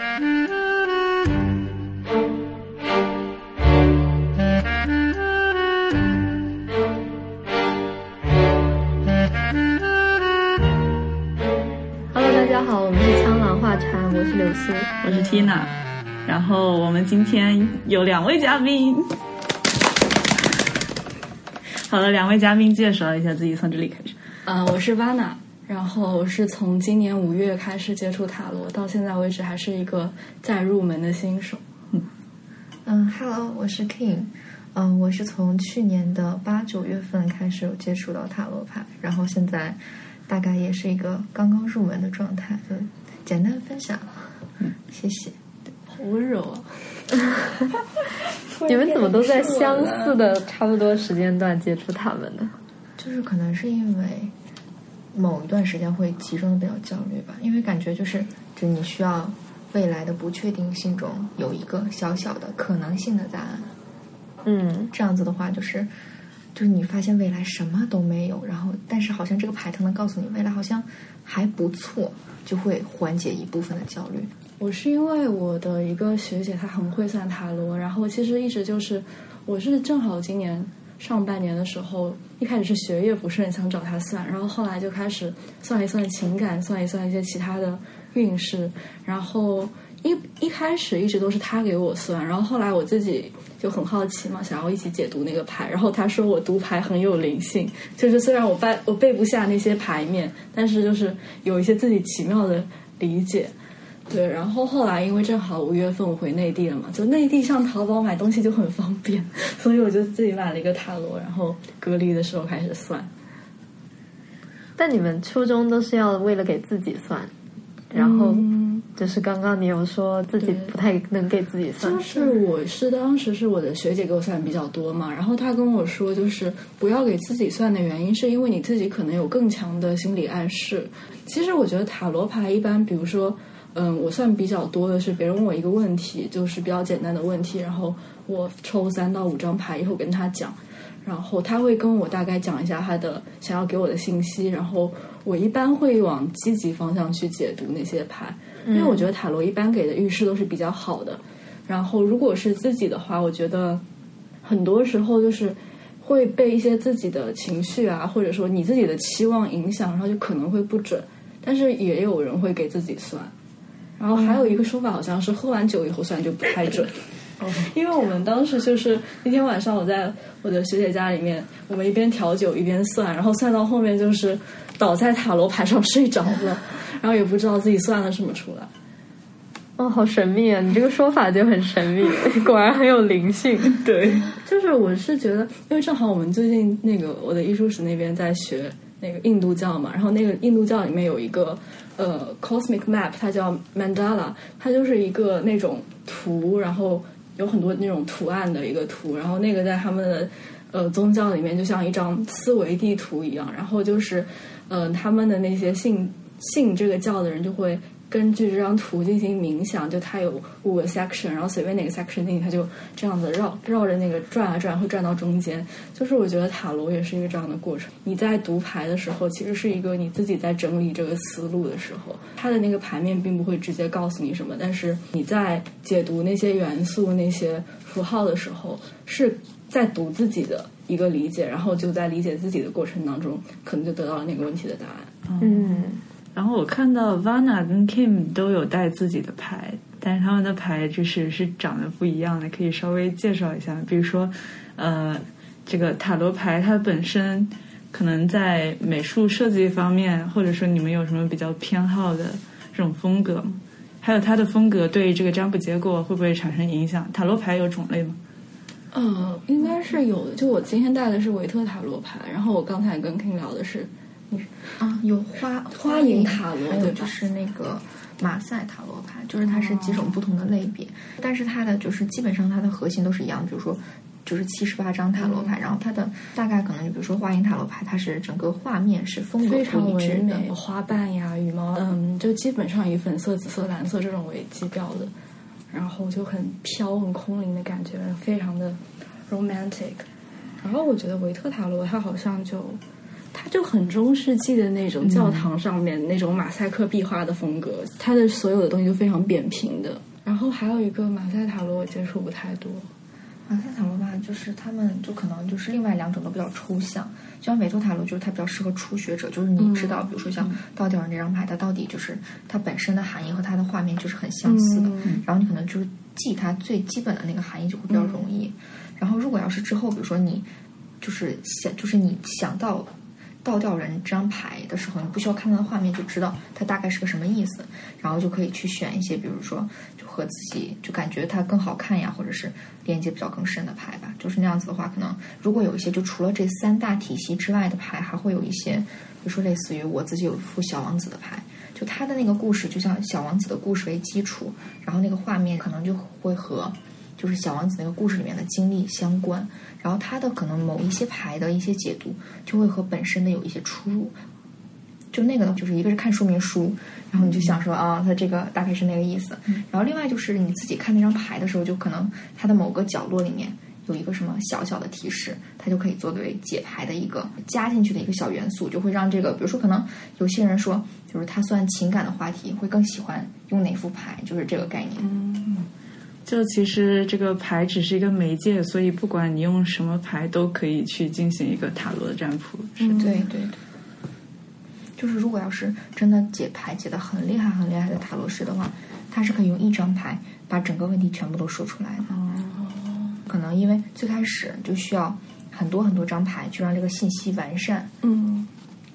Hello，大家好，我们是苍狼画禅，我是柳苏，我是 Tina，然后我们今天有两位嘉宾。好了，两位嘉宾介绍一下自己，从这里开始。呃，我是 Vana，然后我是从今年五月开始接触塔罗，到现在为止还是一个在入门的新手。嗯，Hello，我是 King，嗯，我是从去年的八九月份开始有接触到塔罗牌，然后现在大概也是一个刚刚入门的状态，就简单分享，嗯，谢谢。好温柔啊！你们怎么都在相似的差不多时间段接触他们呢？就是可能是因为某一段时间会集中的比较焦虑吧，因为感觉就是就你需要未来的不确定性中有一个小小的可能性的答案。嗯，这样子的话，就是就是你发现未来什么都没有，然后但是好像这个牌它能告诉你未来好像还不错，就会缓解一部分的焦虑。我是因为我的一个学姐她很会算塔罗，然后其实一直就是我是正好今年上半年的时候，一开始是学业不顺想找他算，然后后来就开始算一算情感，算一算一些其他的运势，然后一一开始一直都是他给我算，然后后来我自己就很好奇嘛，想要一起解读那个牌，然后他说我读牌很有灵性，就是虽然我背我背不下那些牌面，但是就是有一些自己奇妙的理解。对，然后后来因为正好五月份我回内地了嘛，就内地上淘宝买东西就很方便，所以我就自己买了一个塔罗，然后隔离的时候开始算。但你们初衷都是要为了给自己算，然后就是刚刚你有说自己不太能给自己算，就是我是当时是我的学姐给我算比较多嘛，然后她跟我说，就是不要给自己算的原因，是因为你自己可能有更强的心理暗示。其实我觉得塔罗牌一般，比如说。嗯，我算比较多的是别人问我一个问题，就是比较简单的问题，然后我抽三到五张牌以后跟他讲，然后他会跟我大概讲一下他的想要给我的信息，然后我一般会往积极方向去解读那些牌，因为我觉得塔罗一般给的预示都是比较好的。然后如果是自己的话，我觉得很多时候就是会被一些自己的情绪啊，或者说你自己的期望影响，然后就可能会不准。但是也有人会给自己算。然后还有一个说法，好像是喝完酒以后算就不太准，因为我们当时就是那天晚上我在我的学姐家里面，我们一边调酒一边算，然后算到后面就是倒在塔罗牌上睡着了，然后也不知道自己算了什么出来。哦，好神秘啊！你这个说法就很神秘，果然很有灵性。对，就是我是觉得，因为正好我们最近那个我的艺术史那边在学那个印度教嘛，然后那个印度教里面有一个。呃，cosmic map，它叫 mandala，它就是一个那种图，然后有很多那种图案的一个图，然后那个在他们的呃宗教里面就像一张思维地图一样，然后就是嗯，他们的那些信信这个教的人就会。根据这张图进行冥想，就它有五个 section，然后随便哪个 section 进去，它就这样子绕绕着那个转啊转，会转到中间。就是我觉得塔罗也是一个这样的过程。你在读牌的时候，其实是一个你自己在整理这个思路的时候，它的那个牌面并不会直接告诉你什么，但是你在解读那些元素、那些符号的时候，是在读自己的一个理解，然后就在理解自己的过程当中，可能就得到了那个问题的答案。嗯。然后我看到 Vana 跟 Kim 都有带自己的牌，但是他们的牌就是是长得不一样的，可以稍微介绍一下。比如说，呃，这个塔罗牌它本身可能在美术设计方面，或者说你们有什么比较偏好的这种风格吗？还有它的风格对这个占卜结果会不会产生影响？塔罗牌有种类吗？呃，应该是有的。就我今天带的是维特塔罗牌，然后我刚才跟 King 聊的是。啊，有花花影塔罗，还有就是那个马赛塔罗牌，就是它是几种不同的类别，但是它的就是基本上它的核心都是一样，比如说就是七十八张塔罗牌，然后它的大概可能就比如说花影塔罗牌，它是整个画面是风格非常唯美，花瓣呀、羽毛，嗯，就基本上以粉色、紫色、蓝色这种为基调的，然后就很飘、很空灵的感觉，非常的 romantic。然后我觉得维特塔罗它好像就。它就很中世纪的那种教堂上面那种马赛克壁画的风格，它的所有的东西都非常扁平的。然后还有一个马赛塔罗，我接触不太多。马赛塔罗吧，就是他们就可能就是另外两种都比较抽象，就像韦托塔罗，就是它比较适合初学者，就是你知道，比如说像倒吊人这张牌，它到底就是它本身的含义和它的画面就是很相似的，然后你可能就是记它最基本的那个含义就会比较容易。然后如果要是之后，比如说你就是想，就是你想到。倒吊人这张牌的时候，你不需要看它的画面就知道它大概是个什么意思，然后就可以去选一些，比如说就和自己就感觉它更好看呀，或者是连接比较更深的牌吧。就是那样子的话，可能如果有一些就除了这三大体系之外的牌，还会有一些，比如说类似于我自己有一副小王子的牌，就它的那个故事就像小王子的故事为基础，然后那个画面可能就会和就是小王子那个故事里面的经历相关。然后它的可能某一些牌的一些解读就会和本身的有一些出入，就那个呢，就是一个是看说明书，然后你就想说啊，它这个大概是那个意思。然后另外就是你自己看那张牌的时候，就可能它的某个角落里面有一个什么小小的提示，它就可以作为解牌的一个加进去的一个小元素，就会让这个，比如说可能有些人说，就是他算情感的话题，会更喜欢用哪副牌，就是这个概念。嗯。就其实这个牌只是一个媒介，所以不管你用什么牌，都可以去进行一个塔罗的占卜。是对对对，就是如果要是真的解牌解的很厉害、很厉害的塔罗师的话，他是可以用一张牌把整个问题全部都说出来的。哦，可能因为最开始就需要很多很多张牌，去让这个信息完善。嗯。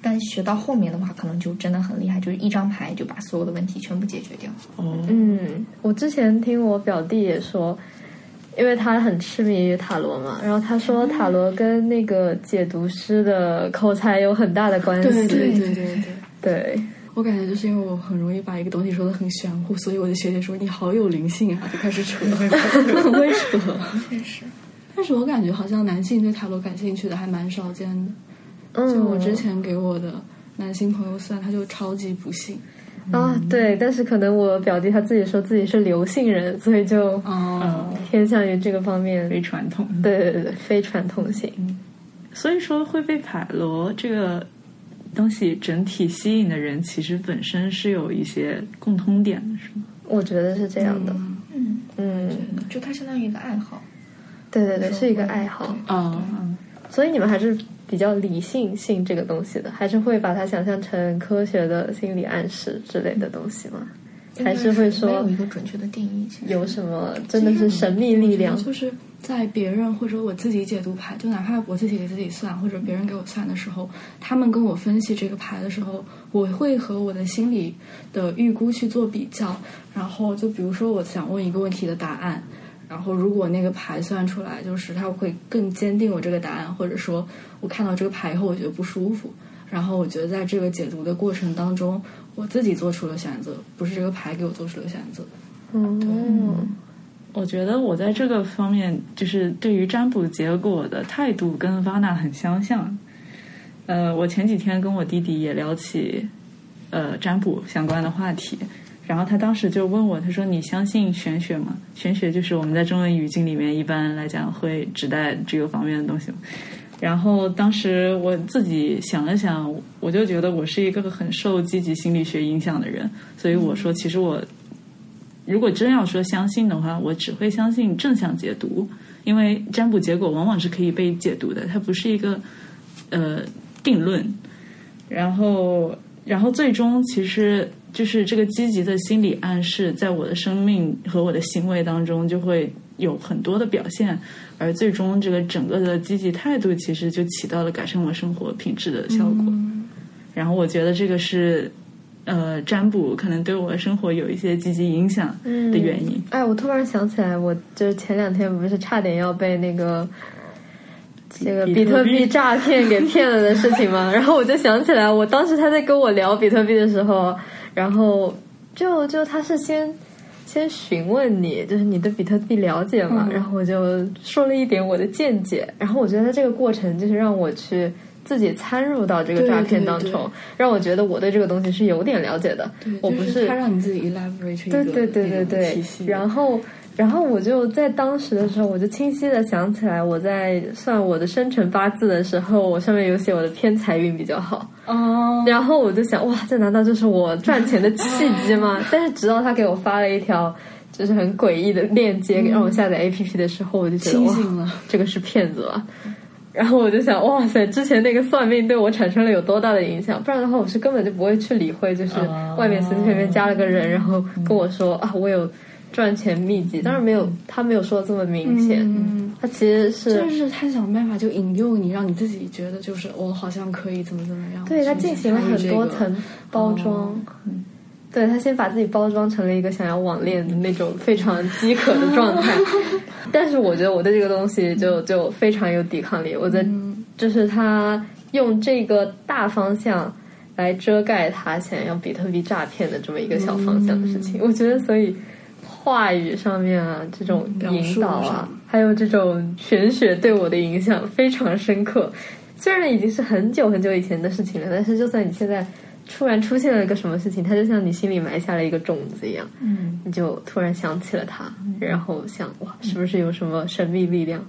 但学到后面的话，可能就真的很厉害，就是一张牌就把所有的问题全部解决掉。哦，嗯，我之前听我表弟也说，因为他很痴迷于塔罗嘛，然后他说塔罗跟那个解读师的口才有很大的关系。对对对对对。对，我感觉就是因为我很容易把一个东西说的很玄乎，所以我的学姐说你好有灵性啊，就开始扯，很会扯。确实，但是我感觉好像男性对塔罗感兴趣的还蛮少见的。就我之前给我的男性朋友算，他就超级不信啊。对，但是可能我表弟他自己说自己是刘姓人，所以就偏向于这个方面，非传统。对对对，非传统型。所以说会被塔罗这个东西整体吸引的人，其实本身是有一些共通点的，是吗？我觉得是这样的。嗯嗯，就它相当于一个爱好。对对对，是一个爱好。啊，所以你们还是。比较理性性这个东西的，还是会把它想象成科学的心理暗示之类的东西吗？还是会说没有一个准确的定义？有什么真的是神秘力量？就是在别人或者我自己解读牌，就哪怕我自己给自己算，或者别人给我算的时候，他们跟我分析这个牌的时候，我会和我的心理的预估去做比较。然后就比如说，我想问一个问题的答案。然后，如果那个牌算出来，就是它会更坚定我这个答案，或者说，我看到这个牌以后，我觉得不舒服。然后，我觉得在这个解读的过程当中，我自己做出了选择，不是这个牌给我做出了选择。嗯，我觉得我在这个方面，就是对于占卜结果的态度跟 Vana 很相像。呃，我前几天跟我弟弟也聊起呃占卜相关的话题。然后他当时就问我，他说：“你相信玄学吗？玄学就是我们在中文语境里面一般来讲会指代这个方面的东西。”然后当时我自己想了想，我就觉得我是一个很受积极心理学影响的人，所以我说，其实我如果真要说相信的话，我只会相信正向解读，因为占卜结果往往是可以被解读的，它不是一个呃定论。然后，然后最终其实。就是这个积极的心理暗示，在我的生命和我的行为当中就会有很多的表现，而最终这个整个的积极态度，其实就起到了改善我生活品质的效果。然后我觉得这个是，呃，占卜可能对我生活有一些积极影响的原因。哎，我突然想起来，我就是前两天不是差点要被那个这个比特币诈骗给骗了的事情吗？然后我就想起来，我当时他在跟我聊比特币的时候。然后就就他是先先询问你，就是你对比特币了解嘛？然后我就说了一点我的见解。然后我觉得这个过程就是让我去自己参入到这个诈骗当中，让我觉得我对这个东西是有点了解的。我不是他让你自己 elaborate 对对对对对。然后然后我就在当时的时候，我就清晰的想起来，我在算我的生辰八字的时候，我上面有写我的偏财运比较好。哦，然后我就想，哇，这难道就是我赚钱的契机吗？但是直到他给我发了一条就是很诡异的链接，让我下载 APP 的时候，我就觉得清醒了，这个是骗子吧？然后我就想，哇塞，之前那个算命对我产生了有多大的影响？不然的话，我是根本就不会去理会，就是外面随随便便加了个人，然后跟我说啊，我有赚钱秘籍。当然没有，他没有说的这么明显。嗯，他其实是就是他想办法就引诱你，让你自己觉得就是我好像可以怎么怎么样。对他进行了很多层包装。对他先把自己包装成了一个想要网恋的那种非常饥渴的状态，但是我觉得我对这个东西就就非常有抵抗力。我在就是他用这个大方向来遮盖他想要比特币诈骗的这么一个小方向的事情。我觉得，所以话语上面啊，这种引导啊还有这种玄学对我的影响非常深刻。虽然已经是很久很久以前的事情了，但是就算你现在突然出现了一个什么事情，它就像你心里埋下了一个种子一样，嗯，你就突然想起了它，然后想哇，是不是有什么神秘力量？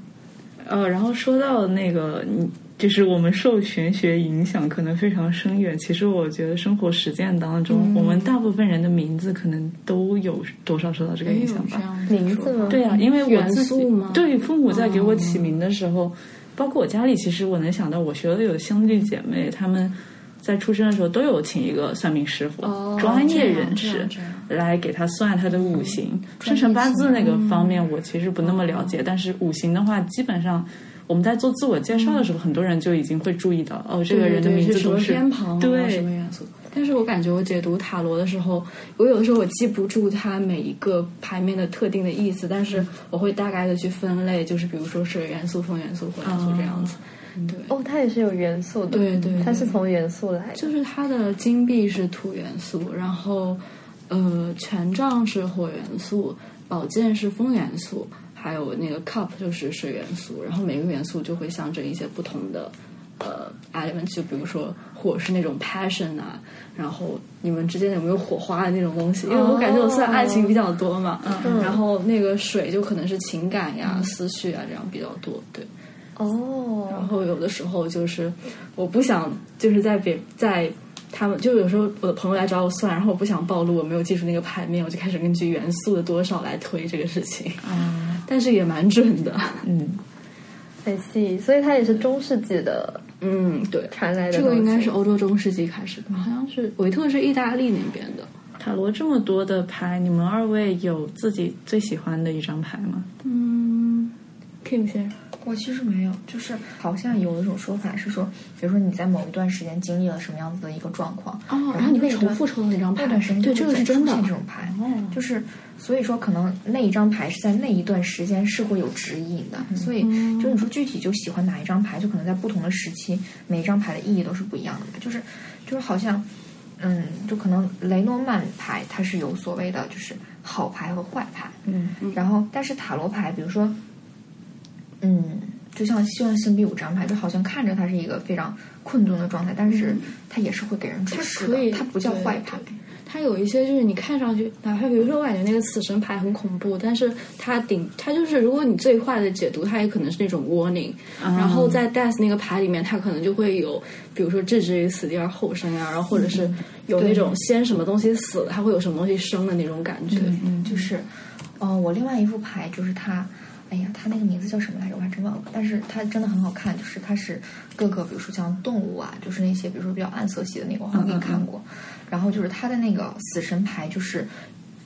呃，然后说到那个，你就是我们受玄学影响可能非常深远。其实我觉得生活实践当中，我们大部分人的名字可能都有多少受到这个影响吧。名字吗？对啊，因为我自己对父母在给我起名的时候，包括我家里，其实我能想到，我学的有兄弟姐妹，他们在出生的时候都有请一个算命师傅，哦专业人士来给他算他的五行。生辰八字那个方面，我其实不那么了解，但是五行的话，基本上。我们在做自我介绍的时候，很多人就已经会注意到，哦，这个人的名字什么都是偏旁啊对什么元素。但是我感觉我解读塔罗的时候，我有的时候我记不住它每一个牌面的特定的意思，但是我会大概的去分类，就是比如说是元素、风元素、火元素这样子。对，哦，它也是有元素的，对对它是从元素来的。就是它的金币是土元素，然后呃权杖是火元素，宝剑是风元素，还有那个 cup 就是水元素，然后每个元素就会象征一些不同的呃 element，就比如说火是那种 passion 啊，然后你们之间有没有火花的那种东西？因为我感觉我算爱情比较多嘛，然后那个水就可能是情感呀、思绪啊这样比较多，对。哦，然后有的时候就是我不想就是在别在他们就有时候我的朋友来找我算，然后我不想暴露我没有记住那个牌面，我就开始根据元素的多少来推这个事情，啊，但是也蛮准的。嗯，很细，所以它也是中世纪的嗯，对，传来的这。个应该是欧洲中世纪开始的，好像是维特是意大利那边的。塔罗这么多的牌，你们二位有自己最喜欢的一张牌吗？嗯，Kim 先生，我其实没有，就是好像有一种说法是说，比如说你在某一段时间经历了什么样子的一个状况，哦，然后你会那段重复抽到那张牌那段时间，对，这个是真的这种牌，哦就是所以说可能那一张牌是在那一段时间是会有指引的，所以就你说具体就喜欢哪一张牌，就可能在不同的时期，每一张牌的意义都是不一样的嘛，就是就是好像。嗯，就可能雷诺曼牌它是有所谓的，就是好牌和坏牌。嗯，然后但是塔罗牌，比如说，嗯，就像希望星币五张牌，就好像看着它是一个非常困顿的状态，但是它也是会给人指它示可以，的，它不叫坏牌。对它有一些就是你看上去，哪怕比如说我感觉那个死神牌很恐怖，但是它顶它就是如果你最坏的解读，它也可能是那种 warning。然后在 death 那个牌里面，它可能就会有，比如说置之于死地而后生啊，然后或者是有那种先什么东西死了，它会有什么东西生的那种感觉。嗯，就是，呃，我另外一副牌就是它，哎呀，它那个名字叫什么来着？我还真忘了。但是它真的很好看，就是它是各个，比如说像动物啊，就是那些比如说比较暗色系的那个，我好像给你看过。然后就是它的那个死神牌，就是。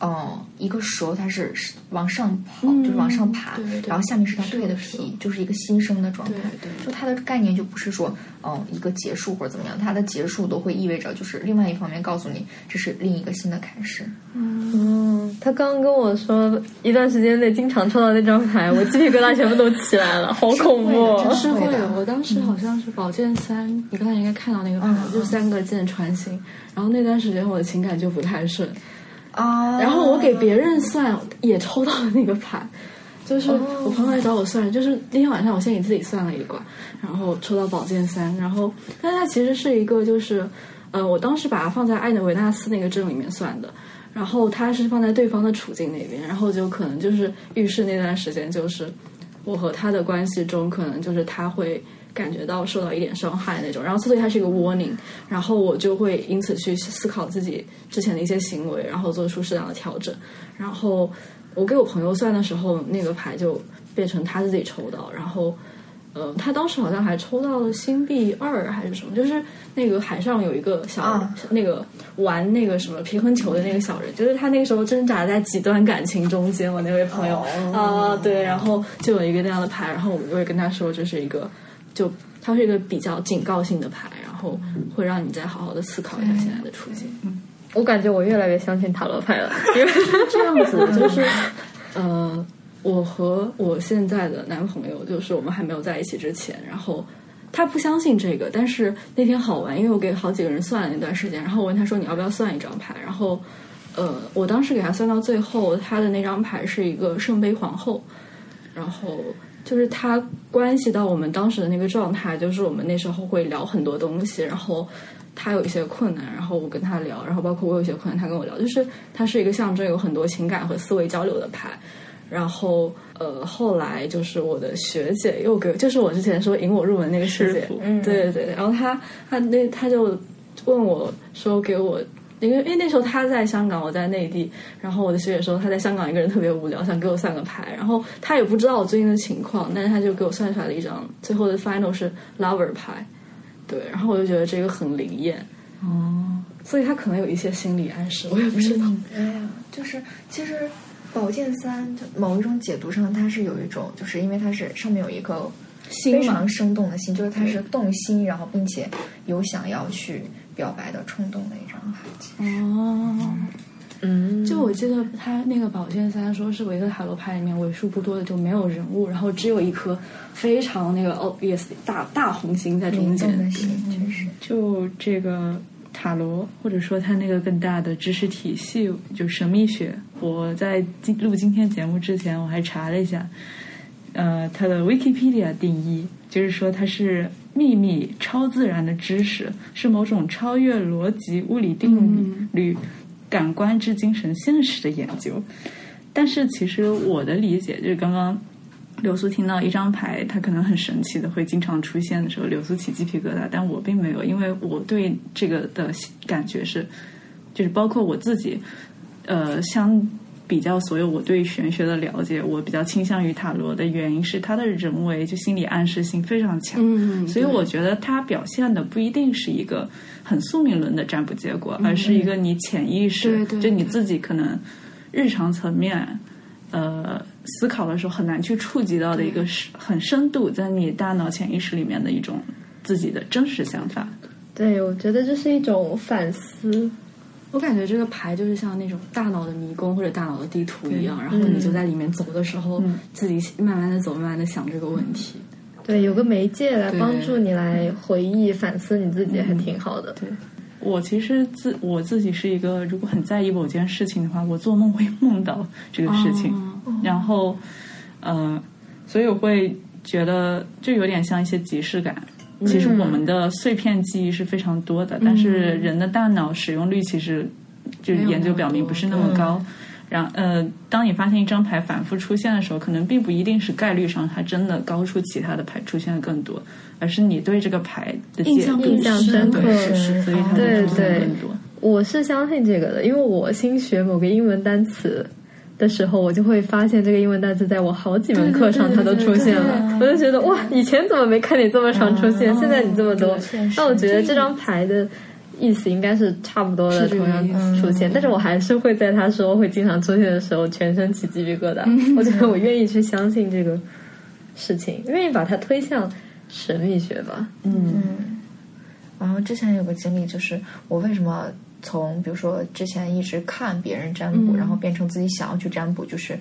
哦，一个蛇它是往上跑，就是往上爬，对对对然后下面是它蜕的是皮，就是一个新生的状态。对对就它的概念就不是说，哦，一个结束或者怎么样，它的结束都会意味着就是另外一方面告诉你这是另一个新的开始。嗯，他刚刚跟我说，一段时间内经常抽到那张牌，我鸡皮疙瘩全部都起来了，好恐怖是会我当时好像是宝剑三，你刚才应该看到那个牌，嗯就三个剑穿心。然后那段时间我的情感就不太顺，啊然后我给别人算也抽到了那个牌，就是我朋友来找我算，就是那天晚上我先给自己算了一卦，然后抽到宝剑三，然后但它其实是一个就是，呃，我当时把它放在艾德维纳斯那个阵里面算的，然后他是放在对方的处境那边，然后就可能就是预示那段时间就是我和他的关系中，可能就是他会感觉到受到一点伤害那种，然后所以它是一个 warning，然后我就会因此去思考自己之前的一些行为，然后做出适当的调整。然后我给我朋友算的时候，那个牌就变成他自己抽到，然后。呃，他当时好像还抽到了星币二还是什么，就是那个海上有一个小、啊那个玩那个什么平衡球的那个小人，就是他那个时候挣扎在几段感情中间，我那位朋友啊、对，然后就有一个那样的牌，然后我就会跟他说这是一个，就它是一个比较警告性的牌，然后会让你再好好的思考一下现在的处境。我感觉我越来越相信塔罗牌了，因为这样子就是，呃，我和我现在的男朋友，就是我们还没有在一起之前，然后他不相信这个，但是那天好玩，因为我给好几个人算了那段时间，然后我问他说你要不要算一张牌，然后呃，我当时给他算到最后，他的那张牌是一个圣杯皇后，然后。就是他关系到我们当时的那个状态，就是我们那时候会聊很多东西，然后他有一些困难，然后我跟他聊，然后包括我有些困难，他跟我聊，就是它是一个象征有很多情感和思维交流的牌。然后呃，后来就是我的学姐又给，就是我之前说引我入门那个师姐嗯，对对对，然后她她那她就问我说给我。因为因为那时候他在香港，我在内地，然后我的学姐说他在香港一个人特别无聊，想给我算个牌，然后他也不知道我最近的情况，但是他就给我算出来了一张，最后的 final 是 lover 牌，对，然后我就觉得这个很灵验，哦，所以他可能有一些心理暗示，我也不知道。对呀，就是其实宝剑三就某一种解读上，它是有一种，就是因为它是上面有一个非常生动的心，就是它是动心，然后并且有想要去表白的冲动的一张牌。哦，嗯，就我记得他那个宝剑三说是维特塔罗牌里面为数不多的就没有人物，然后只有一颗非常那个 obvious 大大红心在中间。的心，确实。就这个塔罗，或者说他那个更大的知识体系，就神秘学。我在今录今天节目之前，我还查了一下，呃，它的 Wikipedia 定义就是说它是秘密、超自然的知识，是某种超越逻辑、物理定律、感官之精神现实的研究。但是其实我的理解就是刚刚流苏听到一张牌，他可能很神奇的会经常出现的时候，流苏起鸡皮疙瘩，但我并没有，因为我对这个的感觉是，就是包括我自己，呃，相比较所有我对玄学的了解，我比较倾向于塔罗的原因是它的人为就心理暗示性非常强，嗯所以我觉得它表现的不一定是一个很宿命论的占卜结果，而是一个你潜意识，对对就你自己可能日常层面。呃，思考的时候很难去触及到的一个是很深度在你大脑潜意识里面的一种自己的真实想法。对，我觉得这是一种反思。我感觉这个牌就是像那种大脑的迷宫或者大脑的地图一样，然后你就在里面走的时候，自己慢慢的走，慢慢的想这个问题。对，有个媒介来帮助你来回忆、反思你自己，还挺好的。对我其实自我自己是一个，如果很在意某件事情的话，我做梦会梦到这个事情，哦然后，呃，所以我会觉得就有点像一些即视感。其实我们的碎片记忆是非常多的，但是人的大脑使用率其实就是研究表明不是那么高。然呃，当你发现一张牌反复出现的时候，可能并不一定是概率上它真的高出其他的牌出现的更多，而是你对这个牌的解印印象深深刻所以它出现对更多。我是相信这个的，因为我新学某个英文单词的时候，我就会发现这个英文单词在我好几门课上它都出现了，我就觉得哇，以前怎么没看你这么常出现，现在你这么多那我觉得这张牌的。意思应该是差不多的，同样出现，但是我还是会在他说会经常出现的时候，全身起鸡皮疙瘩。我觉得我愿意去相信这个事情，愿意把它推向神秘学吧。嗯，然后之前有个经历，就是我为什么从比如说之前一直看别人占卜，嗯。然后变成自己想要去占卜，就是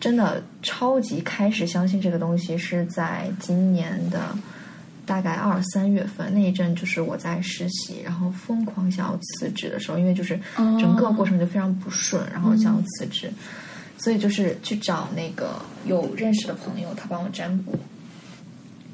真的超级开始相信这个东西，是在今年的大概二三月份那一阵，就是我在实习，然后疯狂想要辞职的时候，因为就是整个过程就非常不顺，然后想要辞职，所以就是去找那个有认识的朋友，他帮我占卜。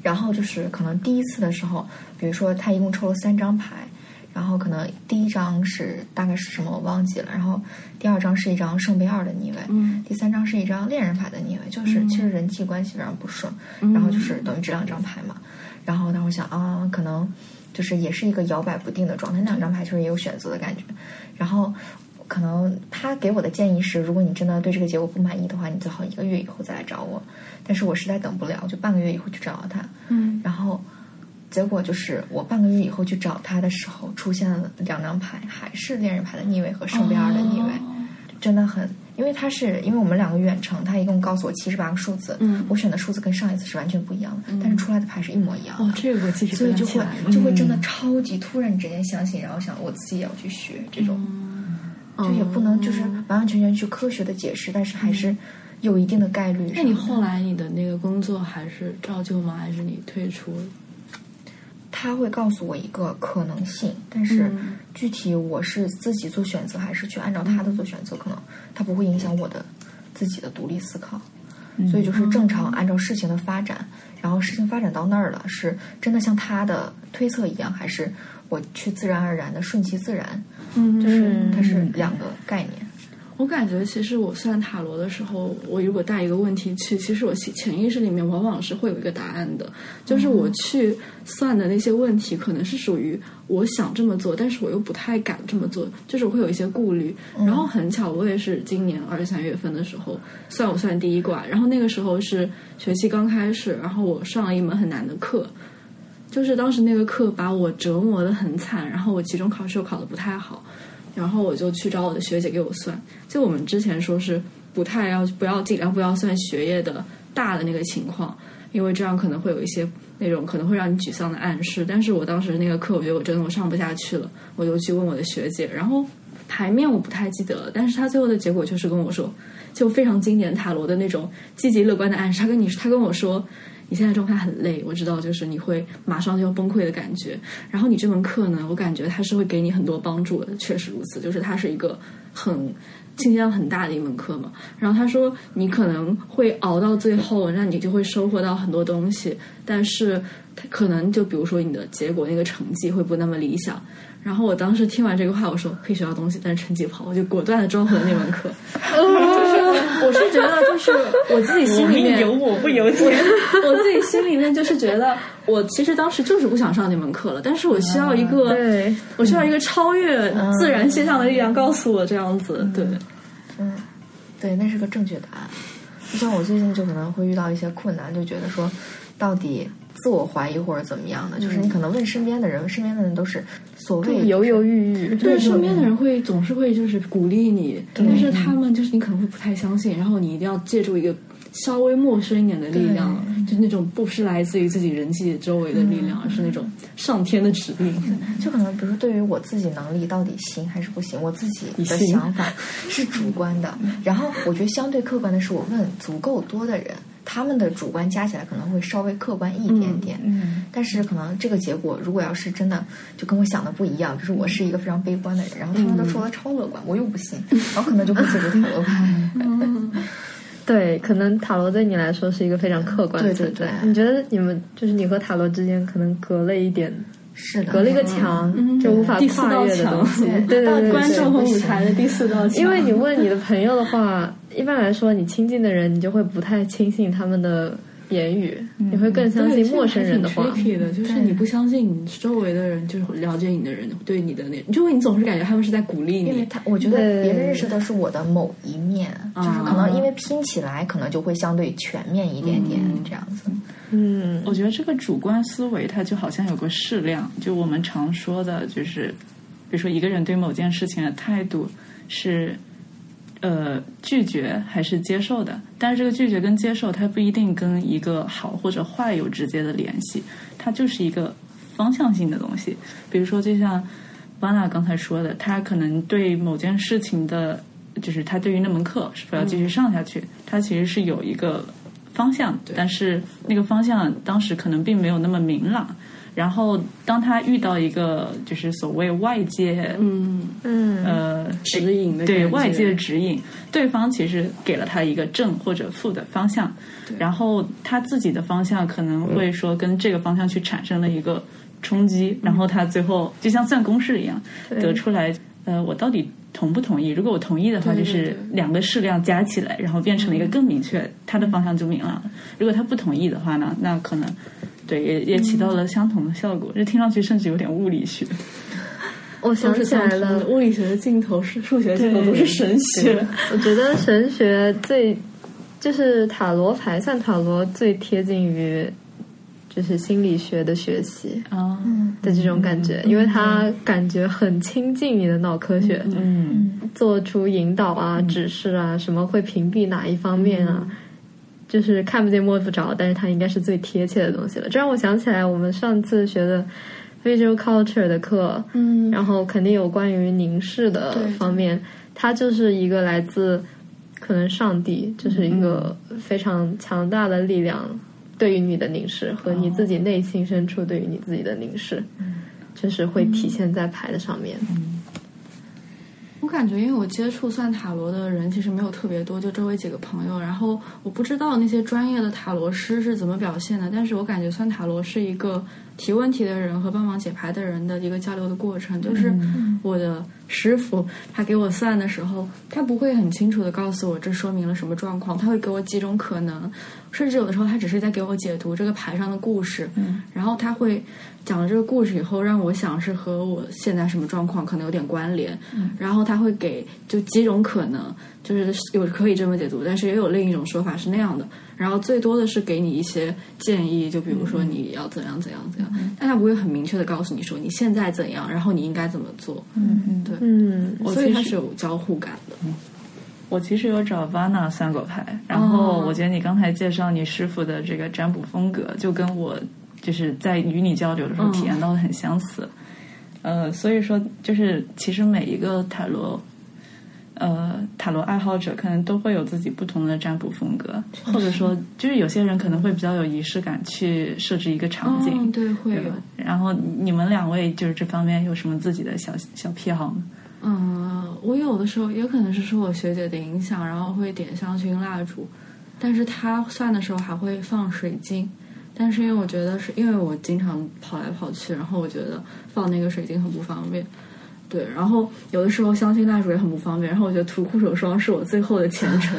然后就是可能第一次的时候，比如说他一共抽了三张牌，然后可能第一张是大概是什么我忘记了，然后第二张是一张圣杯二的逆位，嗯第三张是一张恋人牌的逆位，就是其实人际关系非常不顺，然后就是等于这两张牌嘛，然后当时我想啊，可能就是也是一个摇摆不定的状态，那两张牌就是也有选择的感觉，然后。可能他给我的建议是，如果你真的对这个结果不满意的话，你最好一个月以后再来找我。但是我实在等不了，就半个月以后去找到他。嗯然后结果就是我半个月以后去找他的时候，出现了两张牌，还是恋人牌的逆位和圣杯二的逆位，真的很。因为他是因为我们两个远程，他一共告诉我七十八个数字，嗯我选的数字跟上一次是完全不一样的，但是出来的牌是一模一样的。哦，这个我其实所以就会就会真的嗯超级突然之间相信，然后想我自己也要去学这种，嗯就也不能就是完完全全去科学的解释，但是还是有一定的概率。那你后来你的那个工作还是照旧吗？还是你退出了？他会告诉我一个可能性，但是嗯具体我是自己做选择还是去按照他的做选择，可能他不会影响我的自己的独立思考。所以就是正常按照事情的发展，然后事情发展到那儿了，是真的像他的推测一样，还是我去自然而然的顺其自然？嗯就是它是两个概念。我感觉其实我算塔罗的时候，我如果带一个问题去，其实我潜潜意识里面往往是会有一个答案的。就是我去算的那些问题，可能是属于我想这么做，但是我又不太敢这么做，就是我会有一些顾虑。然后很巧，我也是今年二三月份的时候算我算第一卦，然后那个时候是学期刚开始，然后我上了一门很难的课。就是当时那个课把我折磨的很惨，然后我期中考试又考的不太好，然后我就去找我的学姐给我算。就我们之前说是不太要不要尽量不要算学业的大的那个情况，因为这样可能会有一些那种可能会让你沮丧的暗示。但是我当时那个课，我觉得我真的我上不下去了，我就去问我的学姐，然后牌面我不太记得了，但是他最后的结果就是跟我说，就非常经典塔罗的那种积极乐观的暗示。他跟你他跟我说。你现在状态很累，我知道，就是你会马上就要崩溃的感觉。然后你这门课呢，我感觉它是会给你很多帮助的，确实如此。就是它是一个很信息量很大的一门课嘛。然后他说你可能会熬到最后，那你就会收获到很多东西，但是它可能就比如说你的结果那个成绩会不那么理想。然后我当时听完这个话，我说可以学到东西，但是成绩不好，我就果断的装回了那门课。就是我是觉得，就是我自己心里面有我不由天。我自己心里面就是觉得，我其实当时就是不想上那门课了，但是我需要一个，对，我需要一个超越自然现象的力量告诉我这样子，对，嗯，对，那是个正确答案。就像我最近就可能会遇到一些困难，就觉得说，到底自我怀疑或者怎么样的，就是你可能问身边的人，身边的人都是所谓犹犹豫豫。对身边的人会总是会就是鼓励你，但是他们就是你可能会不太相信，然后你一定要借助一个稍微陌生一点的力量，就是那种不是来自于自己人际周围的力量，而是那种上天的指令。就可能比如说对于我自己能力到底行还是不行，我自己的想法是主观的。然后我觉得相对客观的是，我问足够多的人，他们的主观加起来可能会稍微客观一点点。嗯，但是可能这个结果，如果要是真的就跟我想的不一样，就是我是一个非常悲观的人，然后他们都说的超乐观，我又不信，然后可能就会借助塔罗牌。对，可能塔罗对你来说是一个非常客观的对对。对你觉得你们就是你和塔罗之间可能隔了一点，是的，隔了一个墙，就无法跨越的东西。对对对对观众和舞台的第四道墙，因为你问你的朋友的话，一般来说，你亲近的人，你就会不太轻信他们的言语，你会更相信陌生人的话。tricky 的，就是你不相信你周围的人，就是了解你的人对你的那，就会你总是感觉他们是在鼓励你。因为他，我觉得别人认识的是我的某一面，就是可能因为拼起来，可能就会相对全面一点点这样子。嗯，我觉得这个主观思维它就好像有个适量，就我们常说的，就是比如说一个人对某件事情的态度是呃拒绝还是接受的，但是这个拒绝跟接受它不一定跟一个好或者坏有直接的联系，它就是一个方向性的东西。比如说，就像巴娜刚才说的，他可能对某件事情的，就是他对于那门课是否要继续上下去，他其实是有一个方向，但是那个方向当时可能并没有那么明朗。然后，当他遇到一个就是所谓外界，嗯，嗯。呃，指引的对外界的指引，对方其实给了他一个正或者负的方向，然后他自己的方向可能会说跟这个方向去产生了一个冲击，然后他最后就像算公式一样得出来，呃，我到底同不同意？如果我同意的话，就是两个矢量加起来，然后变成了一个更明确，它的方向就明朗了。如果他不同意的话呢，那可能对也也起到了相同的效果。这听上去甚至有点物理学。我想起来了，物理学的尽头是数学尽头都是神学。我觉得神学最就是塔罗牌算塔罗最贴近于就是心理学的学习啊的这种感觉，因为它感觉很亲近你的脑科学，嗯，做出引导啊、指示啊，什么会屏蔽哪一方面啊，就是看不见摸不着，但是它应该是最贴切的东西了。这让我想起来我们上次学的。visual culture 的课，嗯，然后肯定有关于凝视的方面，它就是一个来自可能上帝，就是一个非常强大的力量，对于你的凝视和你自己内心深处对于你自己的凝视，就是会体现在牌的上面。我感觉，因为我接触算塔罗的人其实没有特别多，就周围几个朋友，然后我不知道那些专业的塔罗师是怎么表现的，但是我感觉算塔罗是一个。提问题的人和帮忙解牌的人的一个交流的过程，就是我的师傅他给我算的时候，他不会很清楚的告诉我这说明了什么状况，他会给我几种可能，甚至有的时候他只是在给我解读这个牌上的故事，然后他会讲了这个故事以后，让我想是和我现在什么状况可能有点关联，然后他会给就几种可能，就是有可以这么解读，但是也有另一种说法是那样的。然后最多的是给你一些建议，就比如说你要怎样怎样怎样，但他不会很明确的告诉你说你现在怎样，然后你应该怎么做。嗯嗯，对，嗯，所以他是有交互感的。我其实有找 Vana 算过牌，然后我觉得你刚才介绍你师傅的这个占卜风格，就跟我就是在与你交流的时候体验到的很相似。呃，所以说就是其实每一个塔罗。呃，塔罗爱好者可能都会有自己不同的占卜风格，或者说，就是有些人可能会比较有仪式感，去设置一个场景，对，会有。然后你们两位就是这方面有什么自己的小小癖好吗？嗯，我有的时候也可能是受我学姐的影响，然后会点香薰蜡烛，但是他算的时候还会放水晶，但是因为我觉得是因为我经常跑来跑去，然后我觉得放那个水晶很不方便。对，然后有的时候香薰蜡烛也很不方便，然后我觉得涂护手霜是我最后的前程，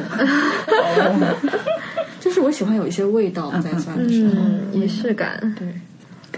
就是我喜欢有一些味道在算的时候，仪式感，对。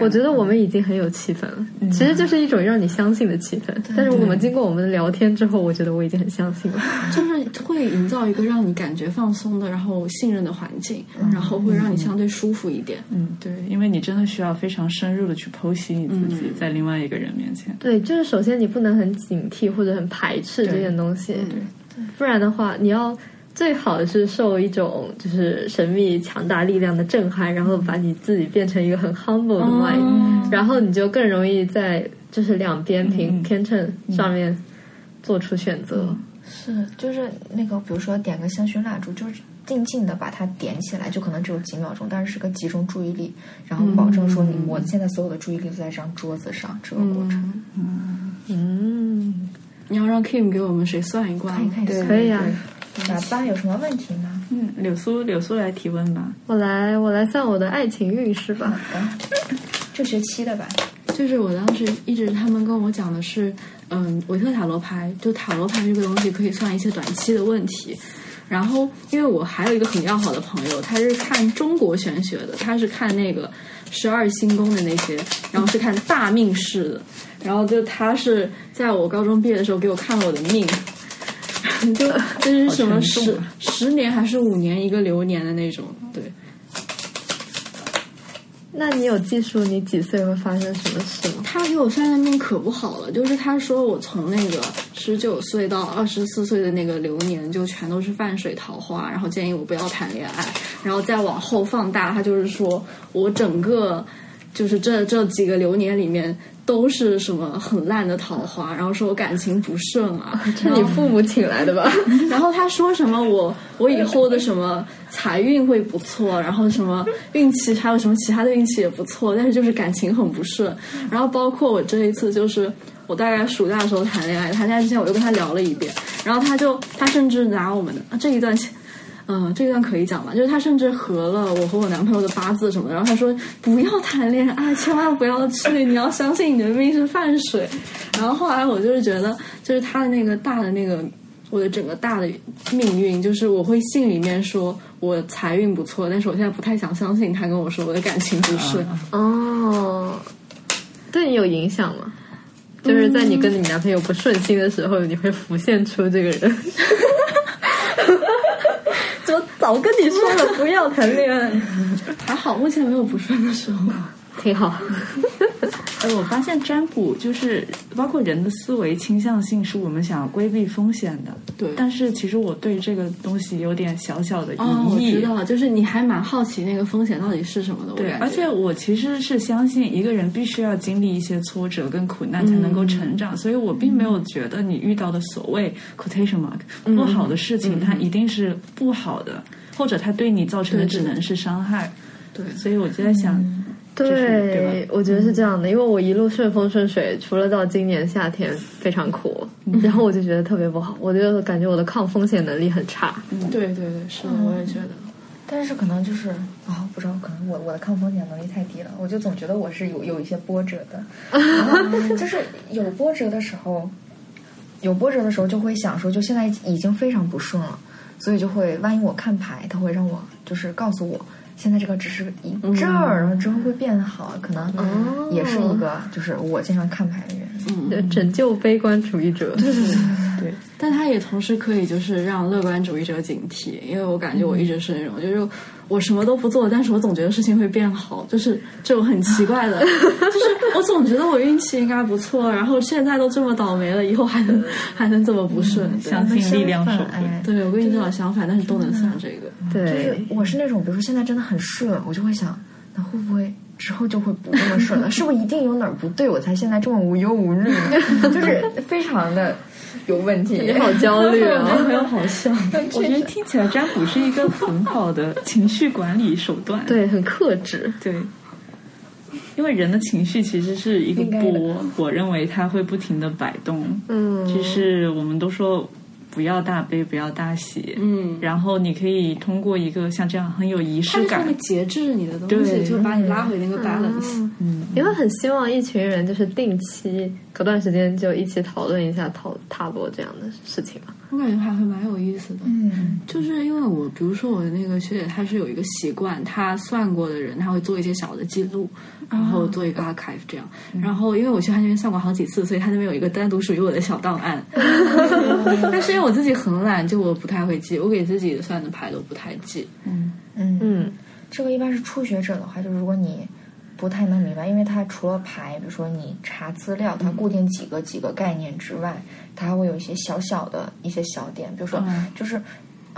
我觉得我们已经很有气氛了，其实就是一种让你相信的气氛。但是我们经过我们的聊天之后，我觉得我已经很相信了。就是会营造一个让你感觉放松的，然后信任的环境，然后会让你相对舒服一点。嗯，对，因为你真的需要非常深入的去剖析你自己，在另外一个人面前。对，就是首先你不能很警惕或者很排斥这件东西，对，不然的话你要。最好是受一种就是神秘强大力量的震撼，然后把你自己变成一个很 humble 的 mind，然后你就更容易在就是两边平天秤上面做出选择。是，就是那个，比如说点个香薰蜡烛，就是静静的把它点起来，就可能只有几秒钟，但是是个集中注意力，然后保证说你我现在所有的注意力都在这张桌子上，这个过程。嗯嗯，你要让 Kim 给我们谁算一卦？可以，可以啊。哪八有什么问题吗？嗯，柳苏，柳苏来提问吧。我来，我来算我的爱情运势吧。这学期的吧。就是我当时一直他们跟我讲的是，嗯，维特塔罗牌，就塔罗牌这个东西可以算一些短期的问题。然后，因为我还有一个很要好的朋友，他是看中国玄学的，他是看那个十二星宫的那些，然后是看大命式的。然后就他是在我高中毕业的时候给我看了我的命。就 这是什么十十年还是五年一个流年的那种？对。那你有记述你几岁会发生什么事吗？他给我算的命可不好了，就是他说我从那个十九岁到二十四岁的那个流年就全都是泛水桃花，然后建议我不要谈恋爱，然后再往后放大，他就是说我整个就是这这几个流年里面。都是什么很烂的桃花，然后说我感情不顺啊，是你父母请来的吧？然后他说什么我我以后的什么财运会不错，然后什么运气还有什么其他的运气也不错，但是就是感情很不顺。然后包括我这一次就是我大概暑假的时候谈恋爱，谈恋爱之前我又跟他聊了一遍，然后他就他甚至拿我们的这一段嗯，这段可以讲吧？就是他甚至合了我和我男朋友的八字什么的，然后他说不要谈恋爱，千万不要去，你要相信你的命是泛水。然后后来我就是觉得，就是他的那个大的那个。我的整个大的命运就是我会信里面说我财运不错，但是我现在不太想相信他跟我说我的感情不顺。哦，对你有影响吗？就是在你跟你男朋友不顺心的时候，你会浮现出这个人。早跟你说了不要谈恋爱？还好目前没有不顺的时候。挺好。哎，我发现占卜就是包括人的思维倾向性，是我们想要规避风险的。对，但是其实我对这个东西有点小小的疑义。我知道，就是你还蛮好奇那个风险到底是什么的。对，而且我其实是相信一个人必须要经历一些挫折跟苦难才能够成长，所以我并没有觉得你遇到的所谓 quotation mark 不好的事情，它一定是不好的，或者它对你造成的只能是伤害。对，所以我就在想。对，我觉得是这样的，因为我一路顺风顺水，除了到今年夏天非常苦，然后我就觉得特别不好，我就感觉我的抗风险能力很差。对对对，是的，我也觉得。但是可能就是啊，不知道，可能我我的抗风险能力太低了，我就总觉得我是有有一些波折的，就是有波折的时候，有波折的时候就会想说，就现在已经非常不顺了，所以就会万一我看牌，他会让我就是告诉我。现在这个只是一阵儿，然后之后会变好，可能也是一个，就是我经常看牌的原因。嗯，拯救悲观主义者。对对对对，但他也同时可以就是让乐观主义者警惕，因为我感觉我一直是那种，就是。我什么都不做，但是我总觉得事情会变好，就是这种很奇怪的，就是我总觉得我运气应该不错，然后现在都这么倒霉了，以后还能还能这么不顺？相信力量守恒。对，我跟你正好相反，但是都能算这个。对，就是我是那种，比如说现在真的很顺，我就会想，那会不会之后就会不那么顺了？是不是一定有哪儿不对，我才现在这么无忧无虑？就是非常的。有问题，你好焦虑啊！没有好笑。我觉得听起来占卜是一个很好的情绪管理手段，对，很克制，对。因为人的情绪其实是一个波，我认为它会不停的摆动。嗯，就是我们都说。不要大悲，不要大喜。嗯，然后你可以通过一个像这样很有仪式感，会节制你的东西，就把你拉回那个 balance。嗯，因为很希望一群人就是定期隔段时间就一起讨论一下讨塔罗这样的事情嘛。我感觉还会蛮有意思的。嗯，就是因为我比如说我的那个学姐，她是有一个习惯，她算过的人，她会做一些小的记录。然后做一个 archive 这样，然后因为我去她那边算过好几次，所以她那边有一个单独属于我的小档案。但是因为我自己很懒，就我不太会记，我给自己算的牌都不太记。嗯嗯嗯，这个一般是初学者的话，就是如果你不太能明白，因为它除了排，比如说你查资料，它固定几个几个概念之外，它还会有一些小小的一些小点，比如说就是。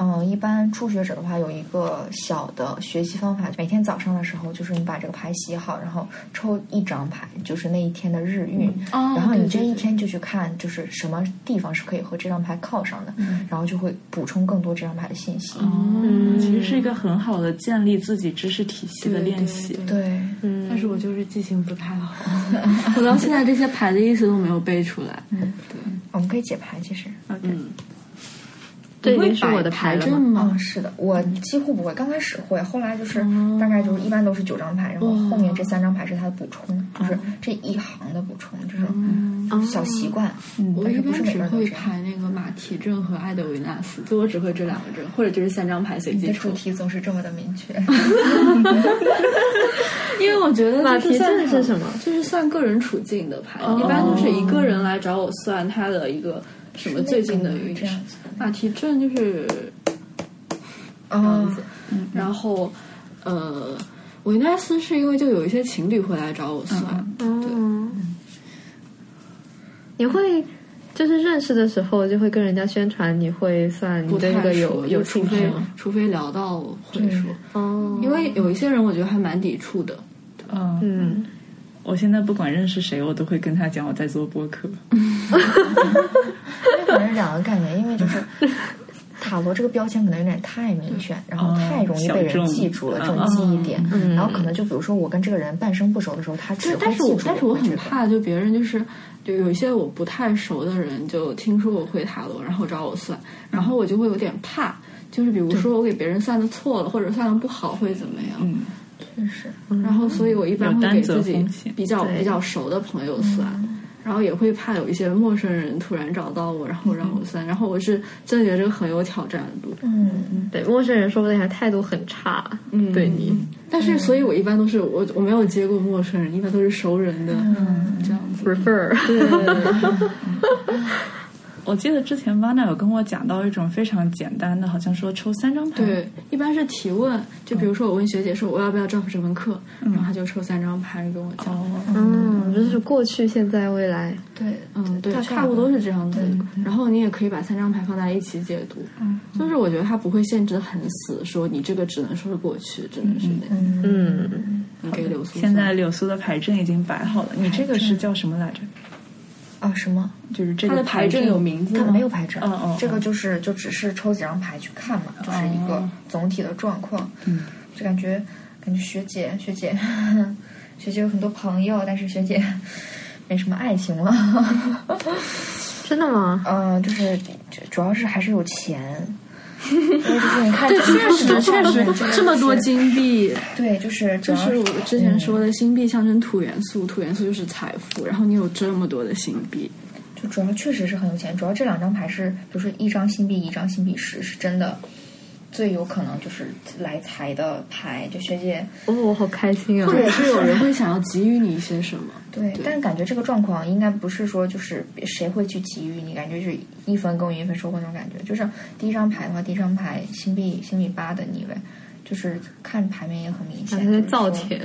嗯，一般初学者的话有一个小的学习方法，每天早上的时候，就是你把这个牌洗好，然后抽一张牌，就是那一天的日运，然后你这一天就去看，就是什么地方是可以和这张牌靠上的，然后就会补充更多这张牌的信息。嗯，其实是一个很好的建立自己知识体系的练习。对，嗯，但是我就是记性不太好，我到现在这些牌的意思都没有背出来。嗯，对，我们可以解牌，其实，嗯。这已经是我的牌阵吗？是的，我几乎不会。刚开始会，后来就是大概就是一般都是九张牌，然后后面这三张牌是它的补充，就是这一行的补充，这种小习惯。我一般只会排那个马蹄阵和爱德维纳斯，就我只会这两个阵，或者就是三张牌随机出题总是这么的明确。因为我觉得马蹄阵是什么？就是算个人处境的牌，一般都是一个人来找我算他的一个。什么最近的运势？马蹄阵就是这样子，然后呃，维纳斯是因为就有一些情侣会来找我算，对。你会就是认识的时候就会跟人家宣传你会算，你对这个有有除非除非聊到会说哦，因为有一些人我觉得还蛮抵触的，嗯。我现在不管认识谁，我都会跟他讲我在做播客。因为可能是两个概念，因为就是塔罗这个标签可能有点太明显，然后太容易被人记住了这种记忆点。然后可能就比如说我跟这个人半生不熟的时候，他只会记住。但是我很怕，就别人就是就有一些我不太熟的人，就听说我会塔罗，然后找我算，然后我就会有点怕。就是比如说我给别人算的错了，或者算的不好会怎么样？嗯，确实，然后所以我一般会给自己比较比较熟的朋友算。然后也会怕有一些陌生人突然找到我，然后让我算。然后我是真的觉得这个很有挑战度。嗯，对，陌生人说不定还态度很差，嗯。对你，但是，所以我一般都是我我没有接过陌生人，一般都是熟人的、这样子。prefer，我记得之前 Vana 有跟我讲到一种非常简单的，好像说抽三张牌，对，一般是提问，就比如说我问学姐说我要不要 drop 这门课，然后她就抽三张牌跟我讲。哦，嗯，就是过去、现在、未来，对，嗯，对，差不多是这样子。然后你也可以把三张牌放在一起解读，嗯就是我觉得它不会限制的很死，说你这个只能说是过去，只能是那样。嗯，你给柳苏现在柳苏的牌阵已经摆好了，你这个是叫什么来着？啊，什么？就是这它个牌证有名字它？没有牌证，嗯嗯这个就是就只是抽几张牌去看嘛，就是一个总体的状况。嗯，就感觉感觉学姐学姐 学姐有很多朋友，但是学姐 没什么爱情了。真的吗？嗯，就是主主要是还是有钱。对，就是确实确实 这么多金币，对，就是就是我之前说的金币象征土元素，土元素就是财富，然后你有这么多的星币，就主要确实是很有钱，主要这两张牌是，比如说一张新币，一张新币十，是真的最有可能就是来财的牌。就学姐哦，我好开心啊或！者是有人会想要给予你一些什么。对，但是感觉这个状况应该不是说就是谁会去给予你，感觉就是一分耕耘一分收获那种感觉。就是第一张牌的话，第一张牌星币星币八的逆位，就是看牌面也很明显，还在就是造钱，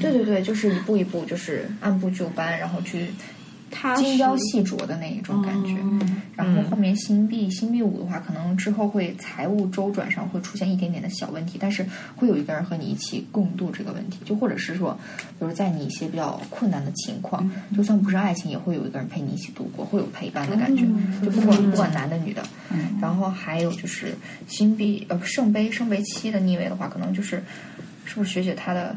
对对对，就是一步一步，就是按部就班，然后去它精雕细琢的那一种感觉。然后后面星币星币五的话，可能之后会财务周转上会出现一点点的小问题，但是会有一个人和你一起共度这个问题，就或者是说，比如在你一些比较困难的情况，就算不是爱情，也会有一个人陪你一起度过，会有陪伴的感觉，就不管不管男的女的。然后还有就是星币呃圣杯圣杯七的逆位的话，可能就是是不是学姐她的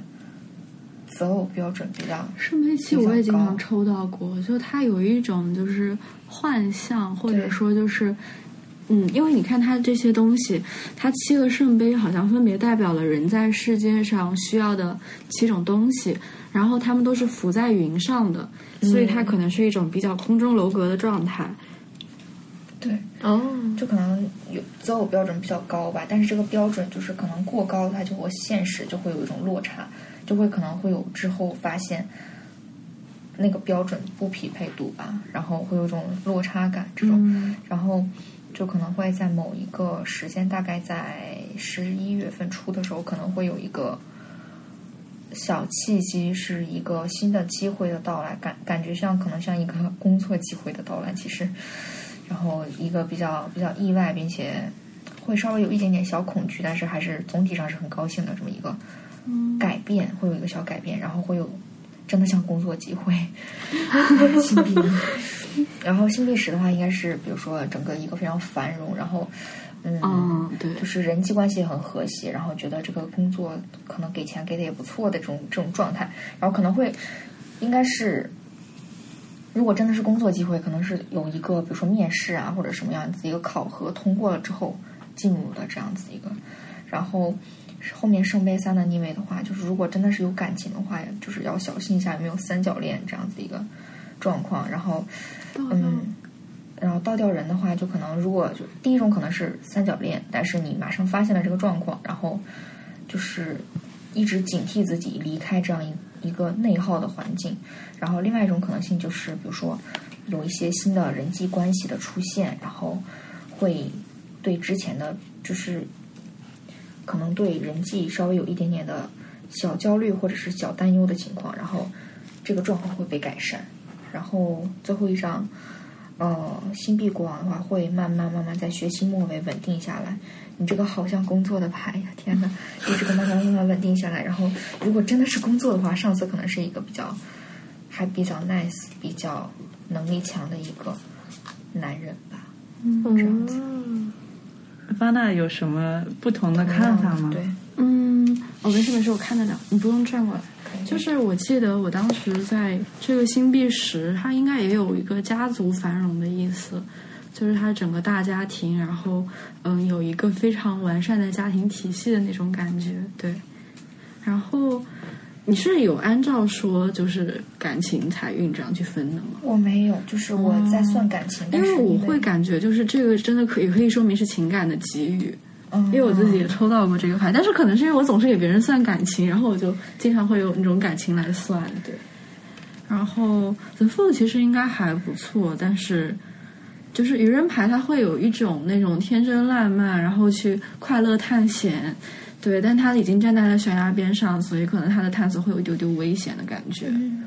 择偶标准比较圣杯七我也经常抽到过，就它有一种就是幻象，或者说就是，嗯，因为你看它这些东西，它七个圣杯好像分别代表了人在世界上需要的七种东西，然后它们都是浮在云上的，所以它可能是一种比较空中楼阁的状态。对。哦，就可能有择偶标准比较高吧，但是这个标准就是可能过高，它就和现实就会有一种落差，就会可能会有之后发现那个标准不匹配度吧，然后会有种落差感这种，然后就可能会在某一个时间，大概在十一月份初的时候，可能会有一个小契机，是一个新的机会的到来，感感觉像可能像一个 工作机会的到来，其实。然后一个比较比较意外，并且会稍微有一点点小恐惧，但是还是总体上是很高兴的这么一个改变，会有一个小改变，然后会有真的像工作机会。新币，然后新币十的话，应该是比如说整个一个非常繁荣，然后嗯，嗯，对，就是人际关系也很和谐，然后觉得这个工作可能给钱给的也不错的这种这种状态，然后可能会应该是。如果真的是工作机会，可能是有一个，比如说面试啊，或者什么样子一个考核通过了之后，进入了这样子一个。然后后面圣杯三的逆位的话，就是如果真的是有感情的话，就是要小心一下有没有三角恋这样子一个状况。然后，嗯，然后倒吊人的话，就可能如果就第一种可能是三角恋，但是你马上发现了这个状况，然后就是一直警惕自己离开这样一一个内耗的环境。然后另外一种可能性就是，比如说有一些新的人际关系的出现，然后会对之前的就是可能对人际稍微有一点点的小焦虑或者是小担忧的情况，然后这个状况会被改善。然后最后一张，呃，新币国王的话会慢慢慢慢在学期末尾稳定下来。你这个好像工作的牌呀，天呐，就这个慢慢慢慢稳定下来。然后如果真的是工作的话，上司可能是一个比较。还比较 nice、比较能力强的一个男人吧，嗯这样子。方娜有什么不同的看法吗？对，嗯，哦，没事没事，我看得了，你不用转过来。就是我记得我当时在这个新币时，它应该也有一个家族繁荣的意思。就是它整个大家庭，然后嗯有一个非常完善的家庭体系的那种感觉，对。然后你是有按照说就是感情财运这样去分的吗？我没有，就是我在算感情，但是因为我会感觉就是这个真的可以可以说明是情感的给予。因为我自己也抽到过这个牌，但是可能是因为我总是给别人算感情，然后我就经常会有那种感情来算，对。然后 The Fool 其实应该还不错，但是就是愚人牌它会有一种那种天真烂漫，然后去快乐探险，对。但他已经站在了悬崖边上，所以可能他的探索会有一丢丢危险的感觉。嗯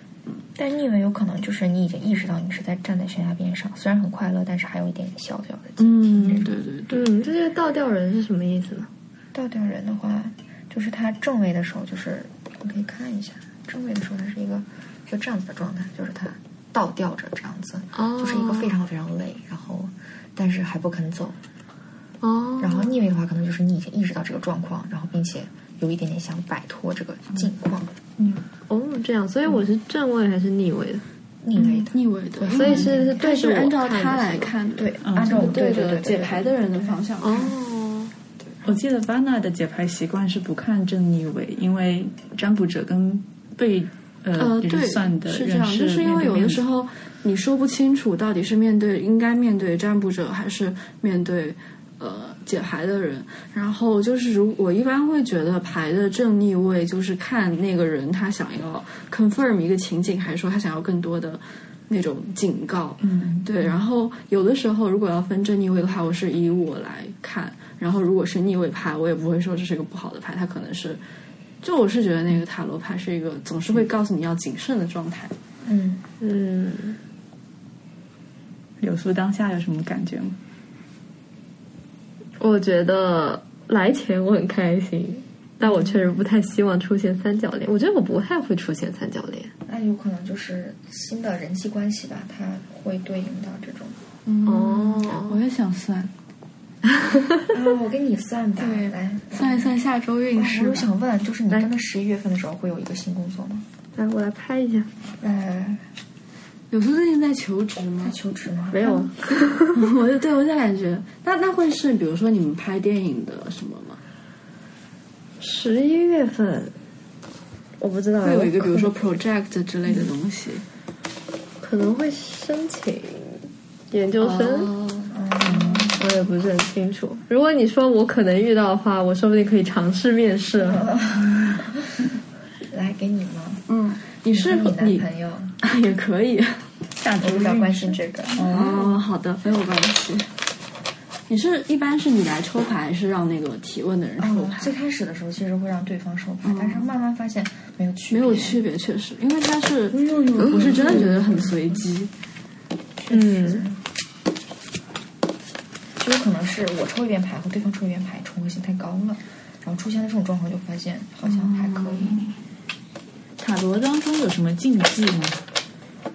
但逆位有可能就是你已经意识到你是在站在悬崖边上，虽然很快乐，但是还有一点点小小的警嗯，对对对。嗯，这个倒吊人是什么意思呢？倒吊人的话，就是他正位的时候，就是你可以看一下，正位的时候他是一个就这样子的状态，就是他倒吊着这样子，哦就是一个非常非常累，然后但是还不肯走。哦，然后逆位的话，可能就是你已经意识到这个状况，然后并且有一点点想摆脱这个境况，嗯。哦这样，所以我是正位还是逆位的？逆位的。逆位的，所以是是它对是按照他来看，对，嗯。按照对着对对对解牌的人的方向看。哦，我记得 Vana 的解牌习惯是不看正逆位，因为占卜者跟被呃对，算的是这样，就是因为有的时候候你说不清楚到底是面对应该面对占卜者还是面对呃解牌的人。然后就是如我一般会觉得牌的正逆位就是看那个人他想要 confirm 一个情景，还是说他想要更多的那种警告。嗯对，然后有的时候如果要分正逆位的话，我是以我来看，然后如果是逆位牌，我也不会说这是一个不好的牌，它可能是，就我是觉得那个塔罗牌是一个总是会告诉你要谨慎的状态。嗯，嗯，柳苏当下有什么感觉吗？我觉得来钱我很开心，但我确实不太希望出现三角恋。我觉得我不太会出现三角恋。那有可能就是新的人际关系吧，它会对应到这种。哦，我也想算，啊，我给你算吧，对来算一算下周运势我有。想问，就是你真的十一月份的时候会有一个新工作吗？来，我来拍一下。来有时候最近在求职吗在？求职吗？没有，我就对我就感觉，那那会是比如说你们拍电影的什么吗？十一月份，我不知道，会有一个比如说 project 之类的东西。可能会申请研究生。哦我也不是很清楚。如果你说我可能遇到的话，我说不定可以尝试面试。来给你吗？嗯，你是你男你朋友？啊 也可以。下周我比较关心这个。哦，好的，没有关系。你是一般是你来抽牌，还是让那个提问的人抽哦，牌？最开始的时候其实会让对方抽牌，但是慢慢发现没有区别，没有区别，确实，因为他是，我是真的觉得很随机。嗯，就有可能是我抽一遍牌和对方抽一遍牌重合性太高了，然后出现了这种状况，就发现好像还可以。塔罗当中有什么禁忌吗？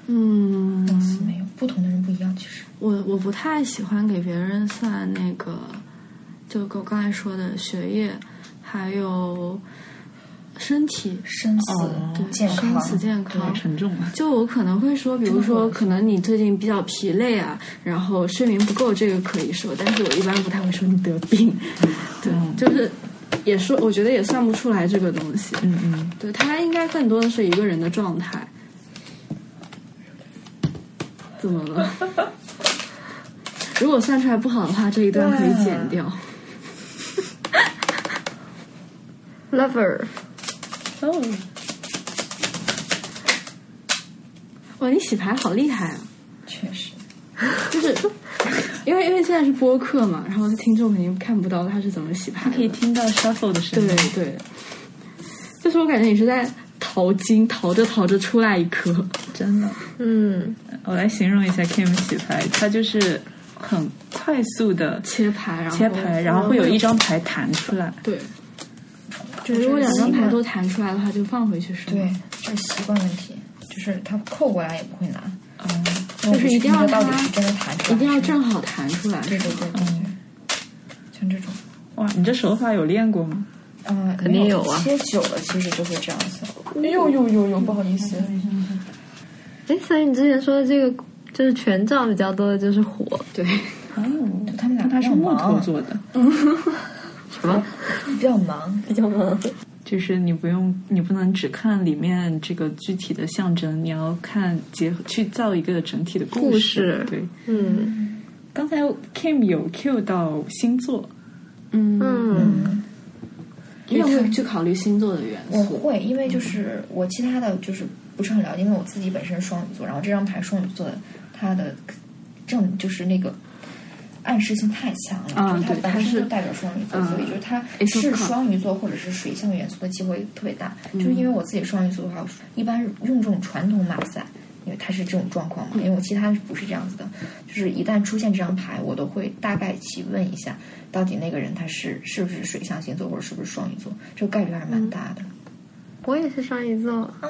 嗯，没有，不同的人不一样，其实。我我不太喜欢给别人算那个，就我刚才说的学业，还有身体，生死、哦健康、生死健康好。沉重啊！就我可能会说，比如说，可能你最近比较疲累啊，然后睡眠不够，这个可以说，但是我一般不太会说你得病，对，就是也说，我觉得也算不出来这个东西，嗯嗯，对，它应该更多的是一个人的状态。怎么了？如果算出来不好的话，这一段可以剪掉。lover，哦，哇，你洗牌好厉害啊！确实。就是因为因为现在是播客嘛，然后听众肯定看不到他是怎么洗牌的。可以听到 shuffle 的声音。对对，就是我感觉你是在淘金，淘着淘着出来一颗。真的。嗯，我来形容一下 Kim 洗牌，它就是很快速的切牌，然后切牌，然后会有一张牌弹出来。对，就如果两张牌都弹出来的话，就放回去是吗？对，这是习惯问题，就是他扣过来也不会拿，嗯，就是一定要到底它是真的弹出来，一定要正好弹出来。对对对对对，像这种，哇，你这手法有练过吗？嗯，肯定有啊切久了其实就会这样子。呦呦呦呦，不好意思，哎，所以你之前说的这个就是权杖比较多的就是火，对，哦，他们俩他是木头做的，什么比较忙，比较忙？就是你不用，你不能只看里面这个具体的象征，你要看结合去造一个整体的故故事对，嗯。刚才 Kim 有 Q 到星座，嗯，嗯你也会去考虑星座的元素。我会，因为就是我其他的就是不是很了解，因为我自己本身是双鱼座，然后这张牌双鱼座的它的正就是那个暗示性太强了，啊就是它本身就代表双鱼座，嗯所以就是它是双鱼座或者是水象元素的机会特别大。就是因为我自己双鱼座的话，一般用这种传统马赛。因为它是这种状况嘛，因为我其他不是这样子的，就是一旦出现这张牌，我都会大概去问一下，到底那个人他是是不是水象星座或者是不是双鱼座，这个概率还是蛮大的。我也是双鱼座，啊，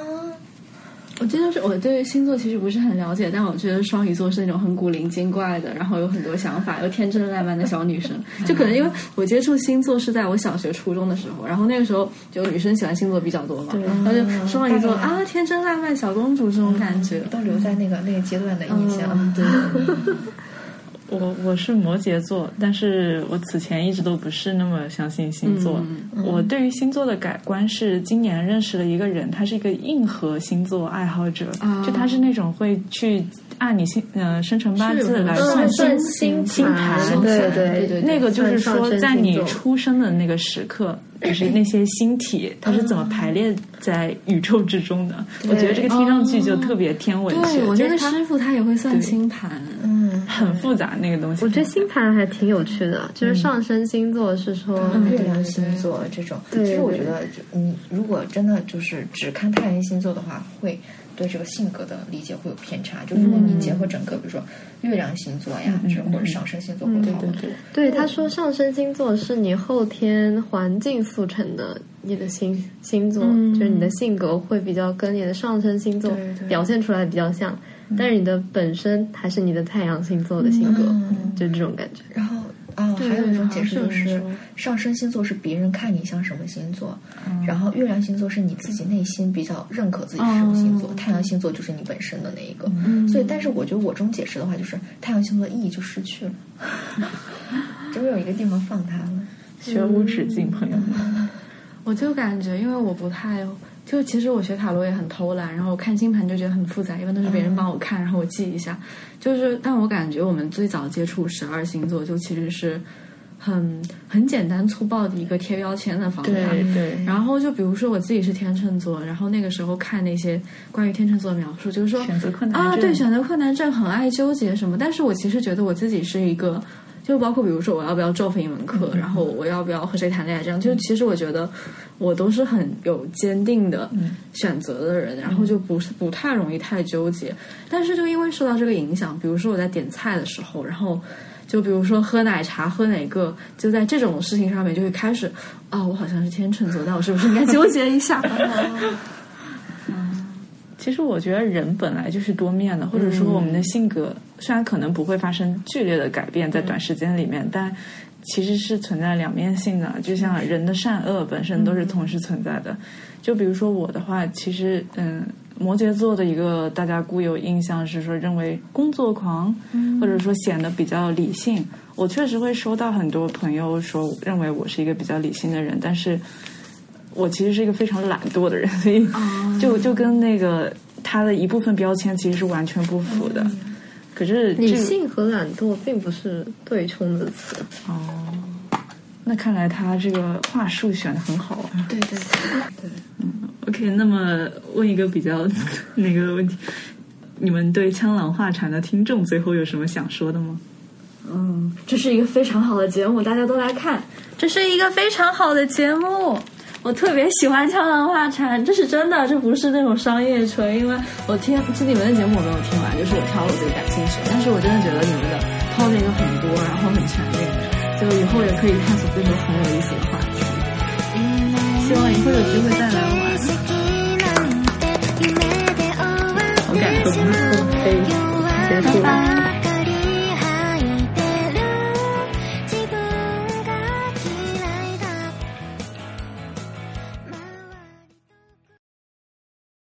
我真的是我对星座其实不是很了解，但我觉得双鱼座是那种很古灵精怪的，然后有很多想法又天真烂漫的小女生。就可能因为我接触星座是在我小学、初中的时候，然后那个时候就女生喜欢星座比较多嘛，然后就双鱼座啊，天真烂漫小公主这种感觉。都留在那个那个阶段的印象。嗯对，我我是摩羯座，但是我此前一直都不是那么相信星座。我对于星座的改观是今年认识了一个人，他是一个硬核星座爱好者，啊。就他是那种会去按你星呃生辰八字来嗯算算星星盘，对对对对那个就是说，在你出生的那个时刻，就是那些星体它是怎么排列在宇宙之中的。我觉得这个听上去就特别天文学，对我那个就是它师傅他也会算星盘，嗯，很复杂那个东西。我觉得星盘还挺有趣的，就是上升星座是说，月亮星座这种，其实我觉得，就你如果真的就是只看太阳星座的话，会对这个性格的理解会有偏差。就如果你结合整个，比如说月亮星座呀，这或者上升星座会好很多。对他说上升星座是你后天环境塑成的你的星星座，就是你的性格会比较跟你的上升星座表现出来比较像，但是你的本身还是你的太阳星座的性格，就这种感觉。然后啊，还有一种解释就是上升星座是别人看你像什么星座，然后月亮星座是你自己内心比较认可自己是什么星座，太阳星座就是你本身的那一个。所以，但是我觉得我这种解释的话，就是太阳星座的意义就失去了，就没有一个地方放它了。学无止境，朋友们。我就感觉，因为我不太，就其实我学塔罗也很偷懒，然后我看星盘就觉得很复杂，一般都是别人帮我看，然后我记一下。就是，但我感觉我们最早接触十二星座，就其实是很很简单粗暴的一个贴标签的方法。对对，然后就比如说我自己是天秤座，然后那个时候看那些关于天秤座的描述，就是说选择困难啊，症对，选择困难症很爱纠结什么，但是我其实觉得我自己是一个。就包括比如说我要不要咒分一门课，然后我要不要和谁谈恋爱，这样就其实我觉得我都是很有坚定的选择的人，然后就不是不太容易太纠结。但是就因为受到这个影响，比如说我在点菜的时候，然后就比如说喝奶茶喝哪个，就在这种事情上面就会开始啊，我好像是天秤座，那我是不是应该纠结一下？其实我觉得人本来就是多面的，或者说我们的性格虽然可能不会发生剧烈的改变在短时间里面，但其实是存在两面性的。就像人的善恶本身都是同时存在的。就比如说我的话，其实嗯，摩羯座的一个大家固有印象是说认为工作狂，或者说显得比较理性。我确实会收到很多朋友说认为我是一个比较理性的人，但是。我其实是一个非常懒惰的人，所以就就跟那个他的一部分标签其实是完全不符的。可是理性和懒惰并不是对冲的词哦。那看来他这个话术选的很好啊。对对对对。嗯，OK，那么问一个比较那个问题，你们对枪狼画禅的听众最后有什么想说的吗？嗯，这是一个非常好的节目，大家都来看。这是一个非常好的节目。我特别喜欢《江南花禅》，这是真的，这不是那种商业吹。因为我听，这你们的节目我没有听完，就是我挑了我最感兴趣的。但是我真的觉得你们的 topic 很多，然后很全面，就以后也可以探索更多很有意思的话题。希望以后有机会再来玩。我感觉不错，可以结束。